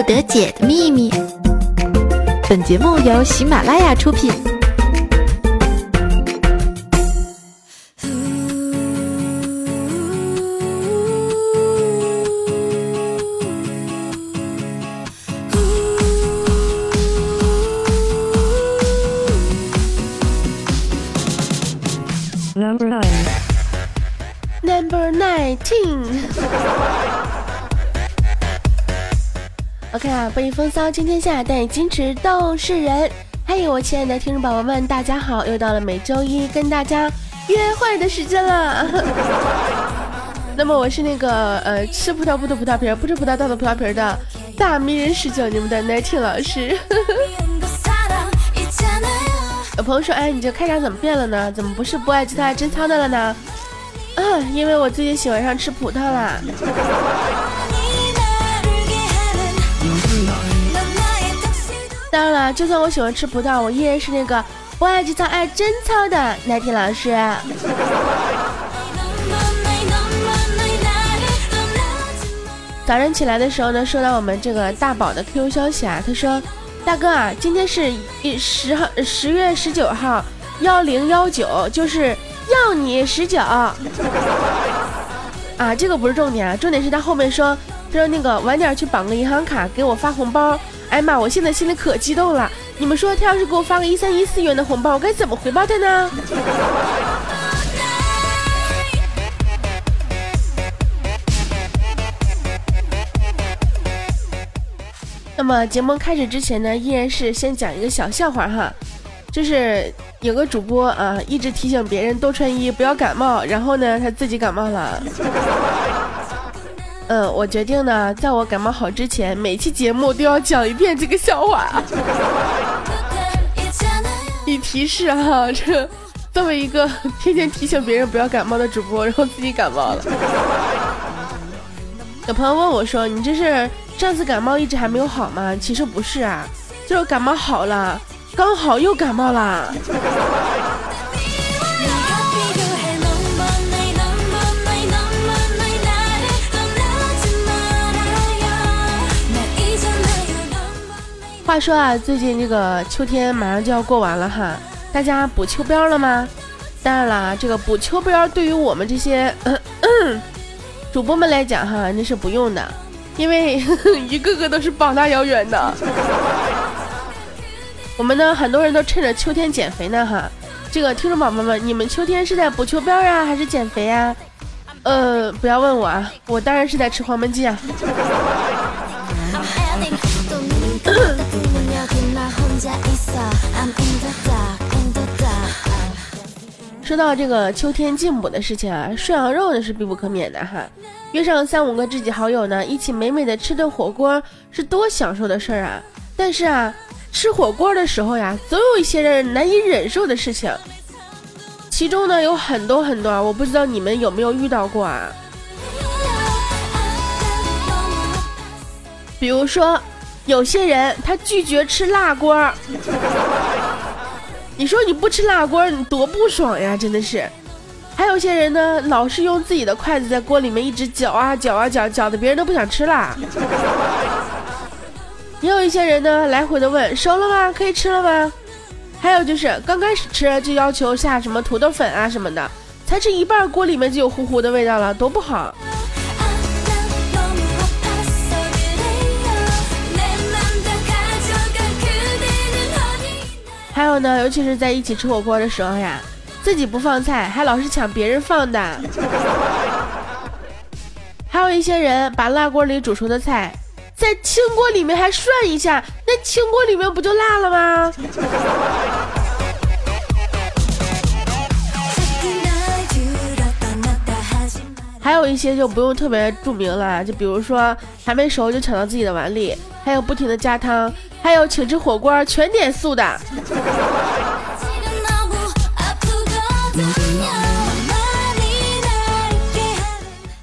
不得解的秘密。本节目由喜马拉雅出品。OK 啊，播音风骚惊天下，带你矜持斗世人。嘿，我亲爱的听众宝宝们，大家好！又到了每周一跟大家约会的时间了。那么我是那个呃吃葡萄不吐葡萄皮儿，不吃葡萄倒吐葡萄皮儿的大迷人十九，你们的 nineteen 老师。有 朋友说，哎，你这开场怎么变了呢？怎么不是不爱吉他爱贞操的了呢？啊，因为我最近喜欢上吃葡萄啦。当然了，就算我喜欢吃葡萄，我依然是那个不爱吉他爱贞操的奈天老师。早上起来的时候呢，收到我们这个大宝的 QQ 消息啊，他说：“大哥啊，今天是一十号十月十九号幺零幺九，就是要你十九。”啊，这个不是重点啊，重点是他后面说，他说那个晚点去绑个银行卡给我发红包。哎妈，我现在心里可激动了。你们说他要是给我发个一三一四元的红包，我该怎么回报他呢？那么节目开始之前呢，依然是先讲一个小笑话哈，就是有个主播啊，一直提醒别人多穿衣，不要感冒，然后呢，他自己感冒了。嗯，我决定呢，在我感冒好之前，每期节目都要讲一遍这个笑话，以提示哈，这作为一个天天提醒别人不要感冒的主播，然后自己感冒了。有朋友问我说：“你这是上次感冒一直还没有好吗？”其实不是啊，就是感冒好了，刚好又感冒了。话说啊，最近这个秋天马上就要过完了哈，大家补秋膘了吗？当然了，这个补秋膘对于我们这些主播们来讲哈，那是不用的，因为 一个个都是膀大腰圆的。我们呢，很多人都趁着秋天减肥呢哈。这个听众宝宝们，你们秋天是在补秋膘呀，还是减肥呀？呃，不要问我啊，我当然是在吃黄焖鸡啊。说到这个秋天进补的事情啊，涮羊肉呢是必不可免的哈。约上三五个知己好友呢，一起美美的吃顿火锅，是多享受的事儿啊！但是啊，吃火锅的时候呀，总有一些人难以忍受的事情，其中呢有很多很多，我不知道你们有没有遇到过啊？比如说，有些人他拒绝吃辣锅。你说你不吃辣锅，你多不爽呀！真的是，还有些人呢，老是用自己的筷子在锅里面一直搅啊搅啊搅，搅的别人都不想吃啦。也有一些人呢，来回的问熟了吗？可以吃了吗？还有就是刚开始吃就要求下什么土豆粉啊什么的，才吃一半锅里面就有糊糊的味道了，多不好。还有呢，尤其是在一起吃火锅的时候呀，自己不放菜，还老是抢别人放的。还有一些人把辣锅里煮熟的菜，在清锅里面还涮一下，那清锅里面不就辣了吗？还有一些就不用特别注明了，就比如说还没熟就抢到自己的碗里，还有不停的加汤。还有请吃火锅全点素的。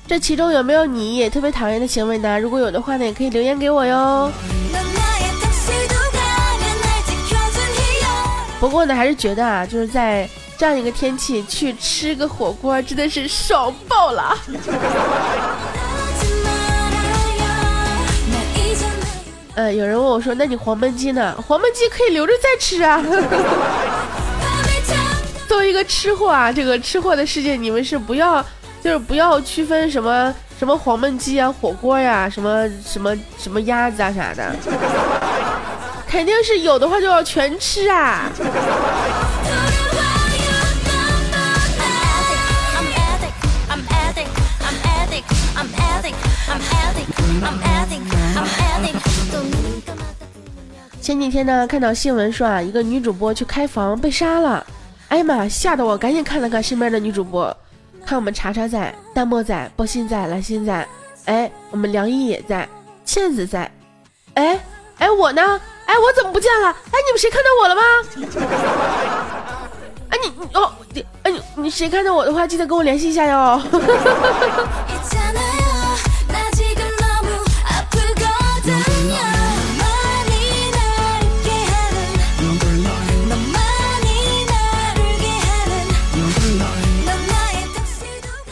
这其中有没有你也特别讨厌的行为呢？如果有的话呢，也可以留言给我哟。不过呢，还是觉得啊，就是在这样一个天气去吃个火锅，真的是爽爆了。呃，有人问我说：“那你黄焖鸡呢？黄焖鸡可以留着再吃啊。”作为一个吃货啊，这个吃货的世界，你们是不要，就是不要区分什么什么黄焖鸡啊、火锅呀、什么什么什么鸭子啊啥的，肯定是有的话就要全吃啊。前几天呢，看到新闻说啊，一个女主播去开房被杀了，哎呀妈，吓得我赶紧看了看身边的女主播，看我们查查在，弹幕在，波心在，蓝心在，哎，我们梁一也在，倩子在，哎哎我呢？哎我怎么不见了？哎你们谁看到我了吗？哎你你哦你哎你你谁看到我的话，记得跟我联系一下哟。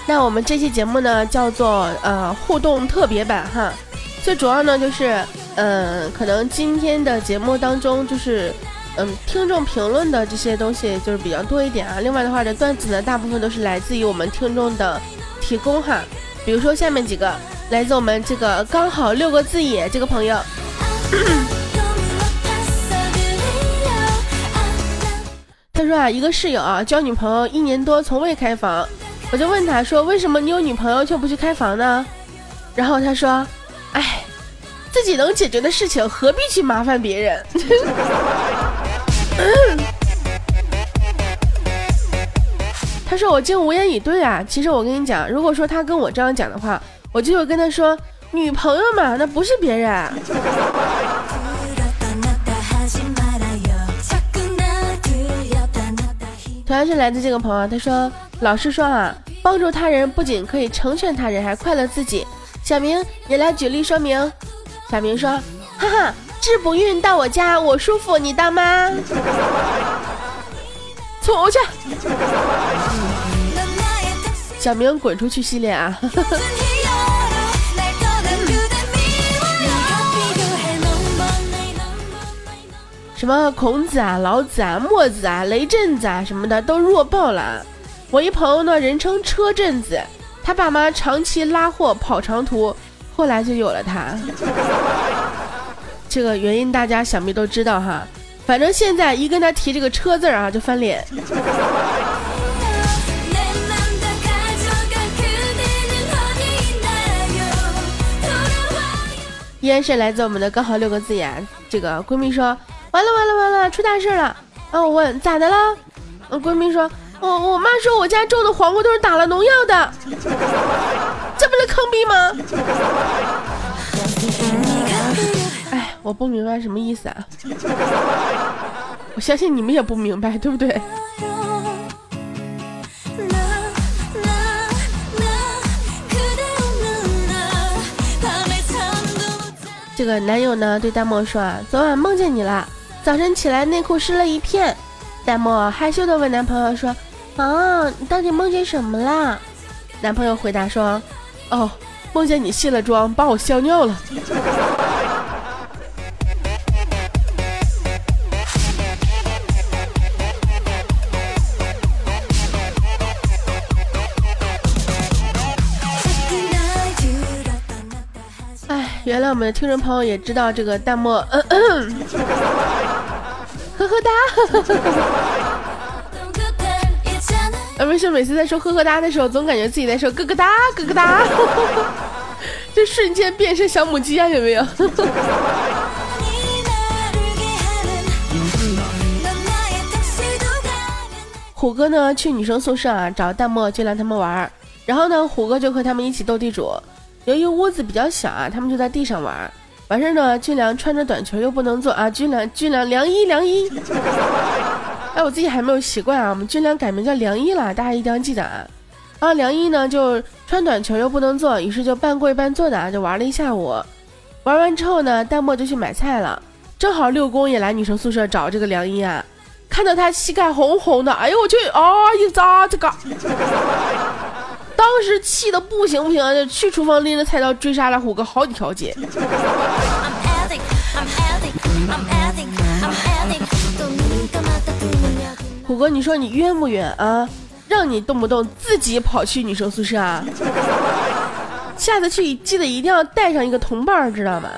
那我们这期节目呢，叫做呃互动特别版哈，最主要呢就是，嗯，可能今天的节目当中就是，嗯，听众评论的这些东西就是比较多一点啊。另外的话，这段子呢，大部分都是来自于我们听众的提供哈，比如说下面几个，来自我们这个刚好六个字也这个朋友，他说啊，一个室友啊，交女朋友一年多，从未开房。我就问他说：“为什么你有女朋友却不去开房呢？”然后他说：“哎，自己能解决的事情何必去麻烦别人？”他说：“我竟无言以对啊！其实我跟你讲，如果说他跟我这样讲的话，我就会跟他说：女朋友嘛，那不是别人。”同样是来自这个朋友，他说：“老师说啊，帮助他人不仅可以成全他人，还快乐自己。”小明，你来举例说明。小明说：“哈哈，治不孕到我家，我舒服，你当妈？”出去。小明滚出去系列啊！什么孔子啊、老子啊、墨子啊、雷震子啊什么的都弱爆了。我一朋友呢，人称车震子，他爸妈长期拉货跑长途，后来就有了他。这个原因大家想必都知道哈。反正现在一跟他提这个车字啊，就翻脸。依然是来自我们的刚好六个字眼。这个闺蜜说。完了完了完了，出大事了！啊，我问咋的了？我闺蜜说，我我妈说我家种的黄瓜都是打了农药的，这不是坑逼吗？哎，我不明白什么意思啊！我相信你们也不明白，对不对？这个男友呢对弹幕说啊，昨晚梦见你了。早晨起来内裤湿了一片，弹幕害羞的问男朋友说：“啊，你到底梦见什么啦？”男朋友回答说：“哦，梦见你卸了妆把我笑尿了。”哎，原来我们的听众朋友也知道这个弹幕。呵呵哒，啊，没事，每次在说呵呵哒的时候，总感觉自己在说咯咯哒，咯咯哒，这瞬间变身小母鸡啊，有没有？虎哥呢，去女生宿舍啊，找淡漠、俊良他们玩然后呢，虎哥就和他们一起斗地主。由于屋子比较小啊，他们就在地上玩。完事儿呢，军良穿着短裙又不能坐啊，军良军良凉衣凉衣，哎，我自己还没有习惯啊，我们军良改名叫梁一了，大家一定要记得啊。啊，梁一呢就穿短裙又不能坐，于是就半跪半坐的啊，就玩了一下午。玩完之后呢，淡漠就去买菜了，正好六公也来女生宿舍找这个梁一啊，看到他膝盖红红的，哎呦我去啊，一扎这个。当时气的不行不行，就去厨房拎着菜刀追杀了虎哥好几条街。虎哥，你说你冤不冤啊？让你动不动自己跑去女生宿舍啊？下次去记得一定要带上一个同伴，知道吗？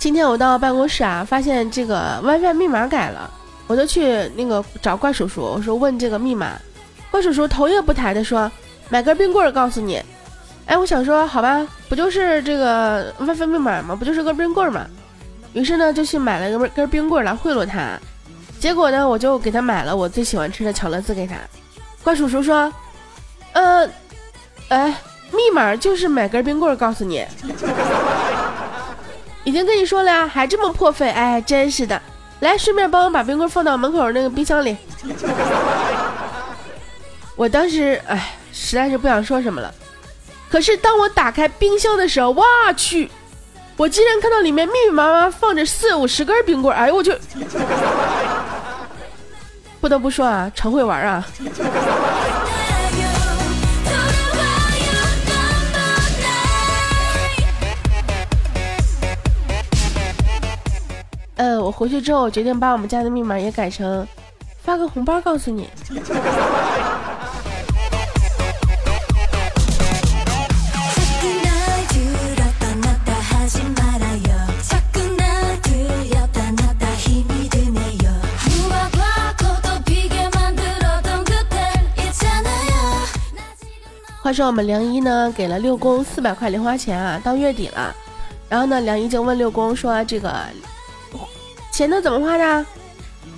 今天我到办公室啊，发现这个 WiFi 密码改了，我就去那个找怪叔叔，我说问这个密码，怪叔叔头也不抬的说买根冰棍儿告诉你。哎，我想说好吧，不就是这个 WiFi 密码吗？不就是根冰棍儿吗？于是呢就去买了根根冰棍儿来贿赂他，结果呢我就给他买了我最喜欢吃的巧乐兹给他。怪叔叔说，呃，哎，密码就是买根冰棍告诉你。已经跟你说了呀，还这么破费，哎，真是的。来，顺便帮我把冰棍放到门口那个冰箱里。我当时哎，实在是不想说什么了。可是当我打开冰箱的时候，哇去，我竟然看到里面密密麻麻放着四五十根冰棍，哎呦我去！不得不说啊，常会玩啊。呃，我回去之后我决定把我们家的密码也改成，发个红包告诉你。话说我们梁一呢，给了六公四百块零花钱啊，到月底了，然后呢，梁一就问六公说这个。钱都怎么花的？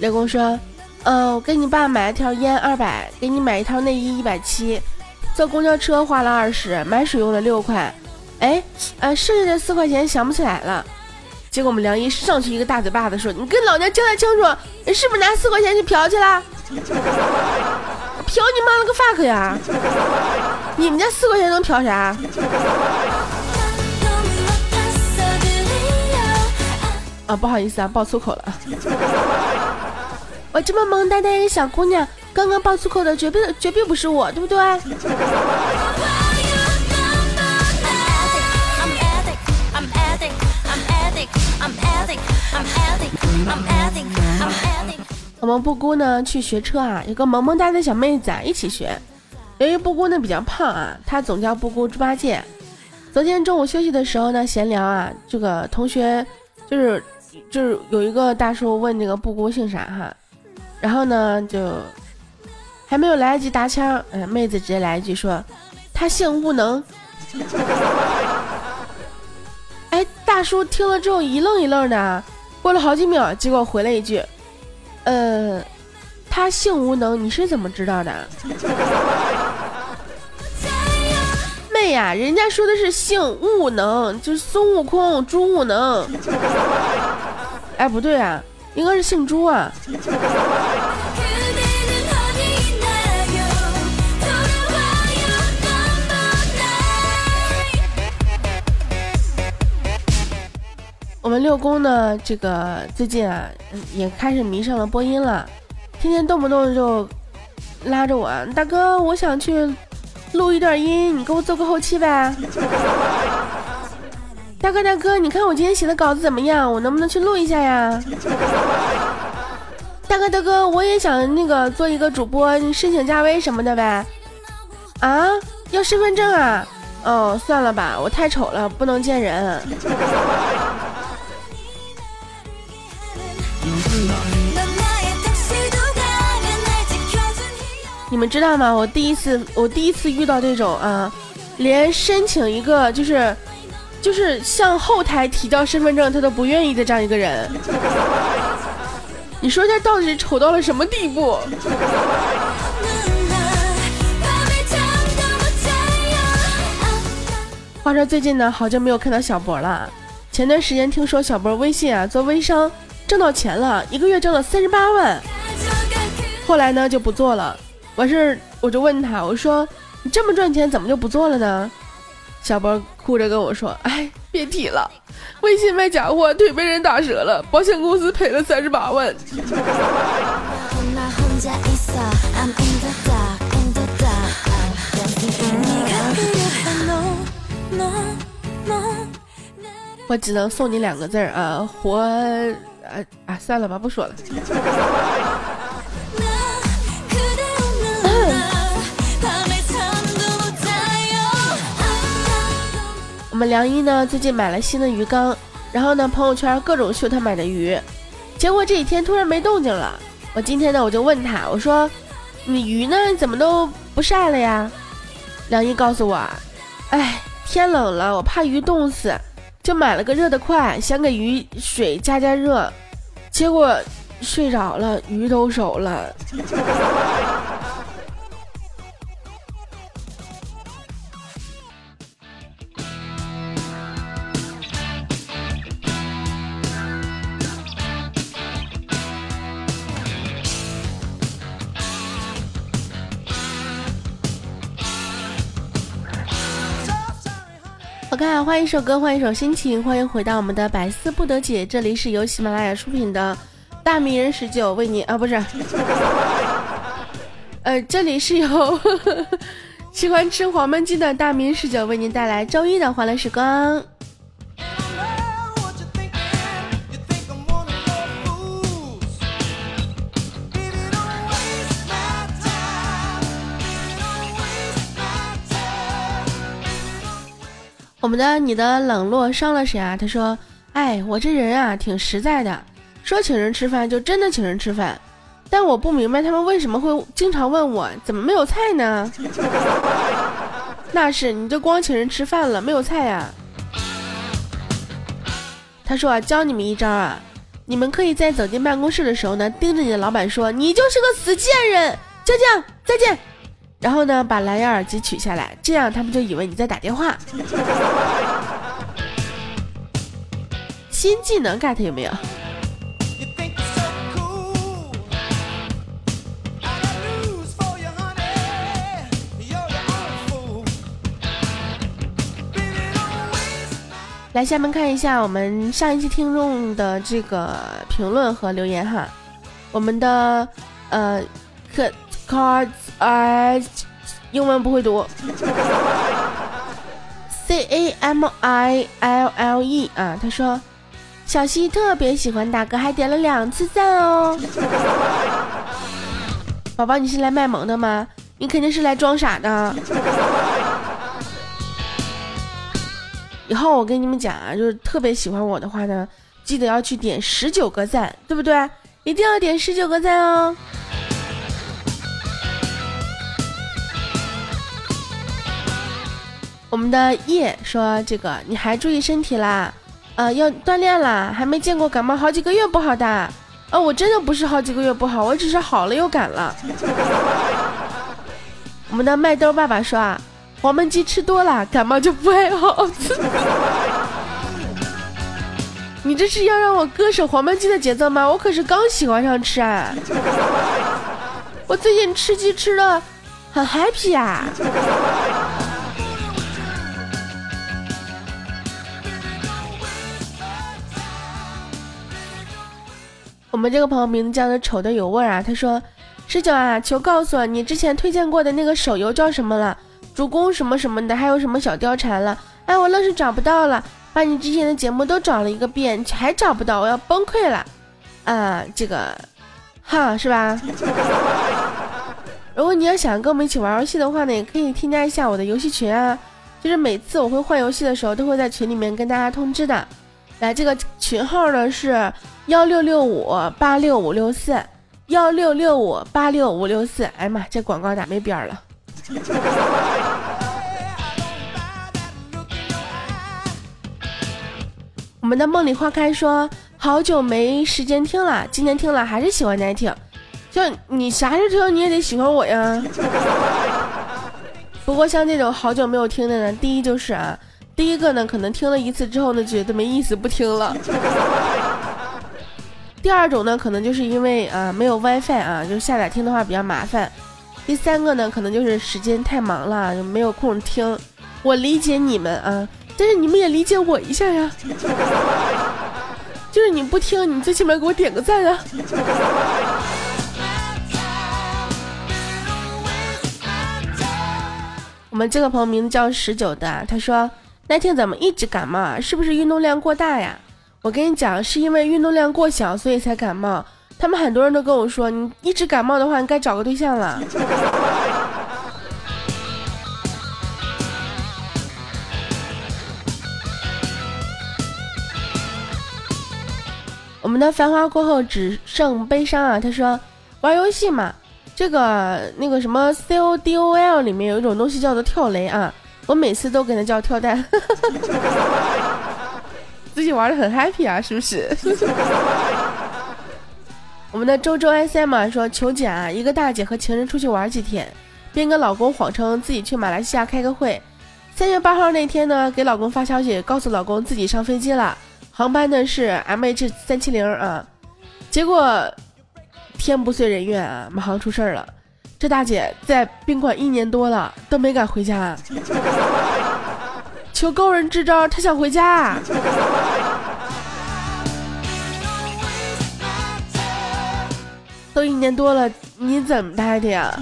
六公说：“嗯，我给你爸买了条烟二百，给你买一套内衣一百七，坐公交车花了二十，买水用了六块。哎，呃，剩下的四块钱想不起来了。结果我们梁一上去一个大嘴巴子说：‘你跟老娘交代清楚，是不是拿四块钱去嫖去了？嫖你妈了个 fuck 呀！你们家四块钱能嫖啥？’”啊，不好意思啊，爆粗口了。我这么萌呆呆一个小姑娘，刚刚爆粗口的绝对绝对不是我，对不对？我们布姑呢去学车啊，有个萌萌哒的小妹子啊一起学。由于布姑呢比较胖啊，她总叫布姑猪八戒。昨天中午休息的时候呢，闲聊啊，这个同学就是。就是有一个大叔问那个布姑姓啥哈，然后呢就还没有来得及搭腔，哎，妹子直接来一句说，他姓无能。哎，大叔听了之后一愣一愣的，过了好几秒，结果回了一句，呃，他姓无能，你是怎么知道的？对呀，人家说的是姓悟能，就是孙悟空，猪悟能。哎，不对啊，应该是姓朱啊。我们六公呢，这个最近啊，也开始迷上了播音了，天天动不动就拉着我，大哥，我想去录一段音，你给我做个后期呗。大哥，大哥，你看我今天写的稿子怎么样？我能不能去录一下呀？大哥，大哥，我也想那个做一个主播，申请加微什么的呗。啊，要身份证啊？哦，算了吧，我太丑了，不能见人。你们知道吗？我第一次，我第一次遇到这种啊，连申请一个就是。就是向后台提交身份证，他都不愿意的这样一个人，你说他到底丑到了什么地步？话说最近呢，好久没有看到小博了。前段时间听说小博微信啊做微商挣到钱了，一个月挣了三十八万。后来呢就不做了。完事儿我就问他，我说你这么赚钱，怎么就不做了呢？小波。哭着跟我说：“哎，别提了，微信卖假货腿被人打折了，保险公司赔了三十八万。”我只能送你两个字啊，活啊啊！算了吧，不说了。我们梁一呢，最近买了新的鱼缸，然后呢，朋友圈各种秀他买的鱼，结果这几天突然没动静了。我今天呢，我就问他，我说：“你鱼呢？怎么都不晒了呀？”梁一告诉我：“哎，天冷了，我怕鱼冻死。”就买了个热得快，想给鱼水加加热，结果睡着了，鱼都熟了。看，换一首歌，换一首心情，欢迎回到我们的百思不得解。这里是由喜马拉雅出品的《大名人十九》，为你啊，不是，呃，这里是由 喜欢吃黄焖鸡的大名十九为您带来周一的欢乐时光。我们的你的冷落伤了谁啊？他说：“哎，我这人啊挺实在的，说请人吃饭就真的请人吃饭，但我不明白他们为什么会经常问我怎么没有菜呢？那是你就光请人吃饭了，没有菜呀。”他说：“啊，教你们一招啊，你们可以在走进办公室的时候呢，盯着你的老板说，你就是个死贱人，就这样，再见。”然后呢，把蓝牙耳机取下来，这样他们就以为你在打电话。新技能 get 有没有？来，下面看一下我们上一期听众的这个评论和留言哈。我们的呃，可。Cards 啊，英文不会读。C A M I L L E 啊，他说小西特别喜欢大哥，还点了两次赞哦。宝宝，你是来卖萌的吗？你肯定是来装傻的。以后我跟你们讲啊，就是特别喜欢我的话呢，记得要去点十九个赞，对不对？一定要点十九个赞哦。我们的叶说：“这个你还注意身体啦，呃，要锻炼啦，还没见过感冒好几个月不好的。哦，我真的不是好几个月不好，我只是好了又感了。”我们的麦兜爸爸说：“啊，黄焖鸡吃多了，感冒就不爱好。”你这是要让我割舍黄焖鸡的节奏吗？我可是刚喜欢上吃啊！我最近吃鸡吃的很 happy 啊。我们这个朋友名字叫做丑的有味儿啊，他说：“十九啊，求告诉我你之前推荐过的那个手游叫什么了？主公什么什么的，还有什么小貂蝉了？哎，我愣是找不到了，把你之前的节目都找了一个遍，还找不到，我要崩溃了。啊，这个，哈，是吧？如果你要想跟我们一起玩游戏的话呢，也可以添加一下我的游戏群啊，就是每次我会换游戏的时候，都会在群里面跟大家通知的。来，这个群号呢是。”幺六六五八六五六四，幺六六五八六五六四。哎妈，这广告打没边儿了。我们的梦里花开说，好久没时间听了，今天听了还是喜欢耐听。就你啥时候听你也得喜欢我呀。不过像这种好久没有听的呢，第一就是啊，第一个呢可能听了一次之后呢觉得没意思不听了。第二种呢，可能就是因为啊没有 WiFi 啊，就下载听的话比较麻烦。第三个呢，可能就是时间太忙了，就没有空听。我理解你们啊，但是你们也理解我一下呀。就是你不听，你最起码给我点个赞啊。我们这个朋友名字叫十九的，他说那天怎么一直感冒啊？是不是运动量过大呀？我跟你讲，是因为运动量过小，所以才感冒。他们很多人都跟我说，你一直感冒的话，你该找个对象了。我们的繁华过后只剩悲伤啊！他说，玩游戏嘛，这个那个什么 C O D O L 里面有一种东西叫做跳雷啊，我每次都给他叫跳蛋。自己玩的很 happy 啊，是不是？我们的周周 S M 说求解啊，一个大姐和情人出去玩几天，边跟老公谎称自己去马来西亚开个会。三月八号那天呢，给老公发消息，告诉老公自己上飞机了，航班呢是 M H 三七零啊。结果天不遂人愿啊，马航出事儿了。这大姐在宾馆一年多了，都没敢回家。求高人支招，他想回家。都一年多了，你怎么待的呀？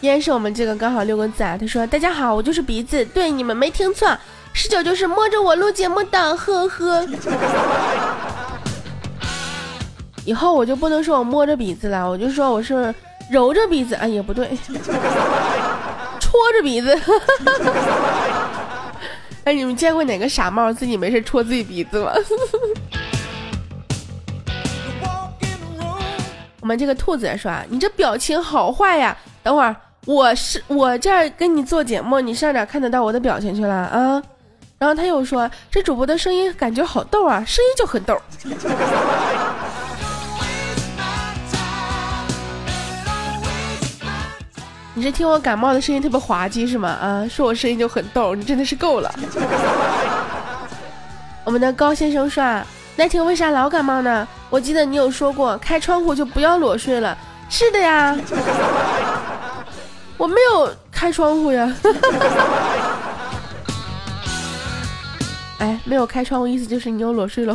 依然是我们这个刚好六个字啊。他说：“大家好，我就是鼻子，对你们没听错，十九就是摸着我录节目的，呵呵。”以后我就不能说我摸着鼻子了，我就说我是。揉着鼻子，哎也不对，戳着鼻子。哎，你们见过哪个傻帽自己没事戳自己鼻子吗？我们这个兔子说啊，你这表情好坏呀！等会儿我是我这儿跟你做节目，你上哪看得到我的表情去了啊？然后他又说，这主播的声音感觉好逗啊，声音就很逗。你是听我感冒的声音特别滑稽是吗？啊，说我声音就很逗，你真的是够了。我们的高先生说，那天为啥老感冒呢？我记得你有说过，开窗户就不要裸睡了。是的呀，我没有开窗户呀。哎，没有开窗户，意思就是你有裸睡喽。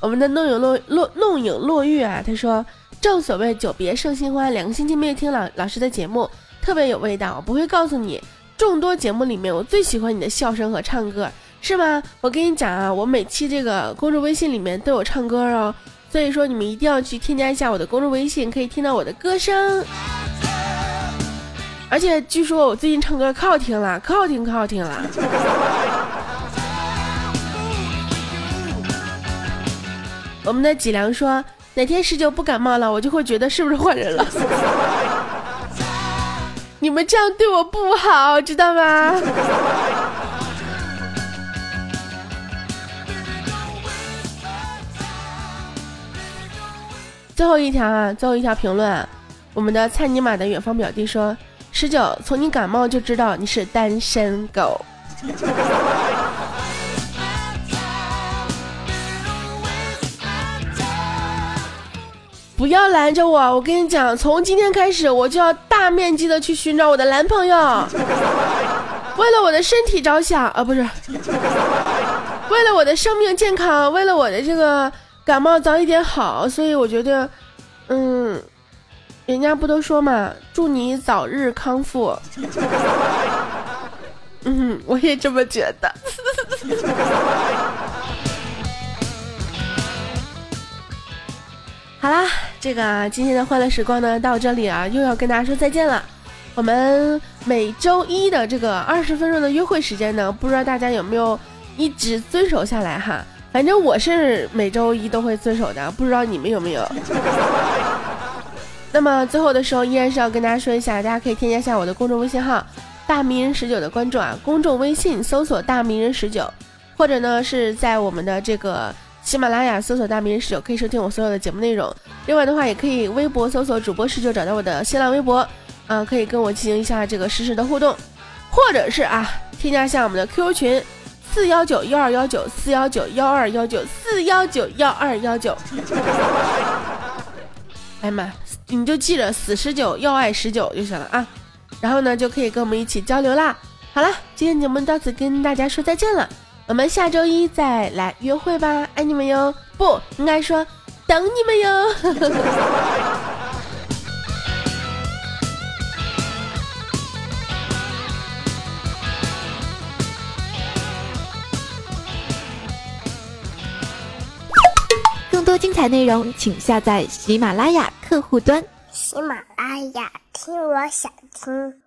我们的弄影落落弄影落玉啊，他说。正所谓久别胜新欢，两个星期没有听老老师的节目，特别有味道。我不会告诉你，众多节目里面，我最喜欢你的笑声和唱歌，是吗？我跟你讲啊，我每期这个公众微信里面都有唱歌哦，所以说你们一定要去添加一下我的公众微信，可以听到我的歌声。而且据说我最近唱歌可好听了，可好听，可好听了。我们的脊梁说。哪天十九不感冒了，我就会觉得是不是换人了。你们这样对我不好，知道吗？最后一条啊，最后一条评论，我们的蔡尼玛的远方表弟说：十九，从你感冒就知道你是单身狗。不要拦着我！我跟你讲，从今天开始，我就要大面积的去寻找我的男朋友。为了我的身体着想啊，不是，为了我的生命健康，为了我的这个感冒早一点好，所以我觉得，嗯，人家不都说嘛，祝你早日康复。嗯，我也这么觉得。好啦，这个今天的欢乐时光呢，到这里啊，又要跟大家说再见了。我们每周一的这个二十分钟的约会时间呢，不知道大家有没有一直遵守下来哈？反正我是每周一都会遵守的，不知道你们有没有？那么最后的时候，依然是要跟大家说一下，大家可以添加一下我的公众微信号“大迷人十九”的关注啊，公众微信搜索“大迷人十九”，或者呢是在我们的这个。喜马拉雅搜索“大名人十九”可以收听我所有的节目内容。另外的话，也可以微博搜索“主播十九”找到我的新浪微博，啊，可以跟我进行一下这个实时的互动，或者是啊，添加一下我们的 QQ 群四幺九幺二幺九四幺九幺二幺九四幺九幺二幺九。哎呀妈，你就记着死十九要爱十九就行了啊。然后呢，就可以跟我们一起交流啦。好了，今天节目到此跟大家说再见了，我们下周一再来约会吧，爱你们哟！不应该说等你们哟。更多精彩内容，请下载喜马拉雅客户端。喜马拉雅，听我想听。